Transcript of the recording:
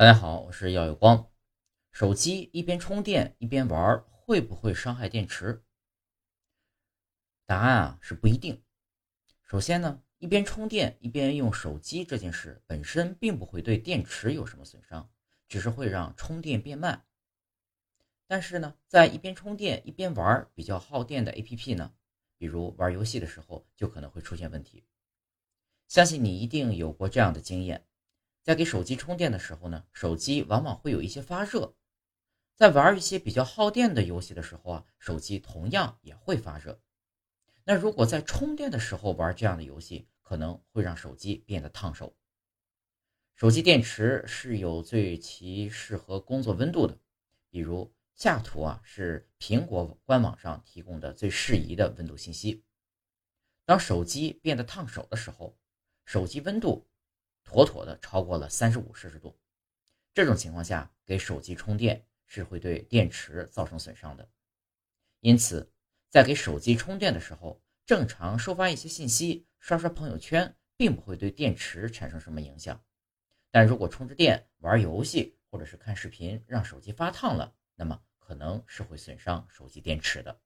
大家好，我是耀有光。手机一边充电一边玩，会不会伤害电池？答案啊是不一定。首先呢，一边充电一边用手机这件事本身并不会对电池有什么损伤，只是会让充电变慢。但是呢，在一边充电一边玩比较耗电的 APP 呢，比如玩游戏的时候就可能会出现问题。相信你一定有过这样的经验。在给手机充电的时候呢，手机往往会有一些发热。在玩一些比较耗电的游戏的时候啊，手机同样也会发热。那如果在充电的时候玩这样的游戏，可能会让手机变得烫手。手机电池是有最其适合工作温度的，比如下图啊是苹果官网上提供的最适宜的温度信息。当手机变得烫手的时候，手机温度。妥妥的超过了三十五摄氏度，这种情况下给手机充电是会对电池造成损伤的。因此，在给手机充电的时候，正常收发一些信息、刷刷朋友圈，并不会对电池产生什么影响。但如果充着电玩游戏或者是看视频，让手机发烫了，那么可能是会损伤手机电池的。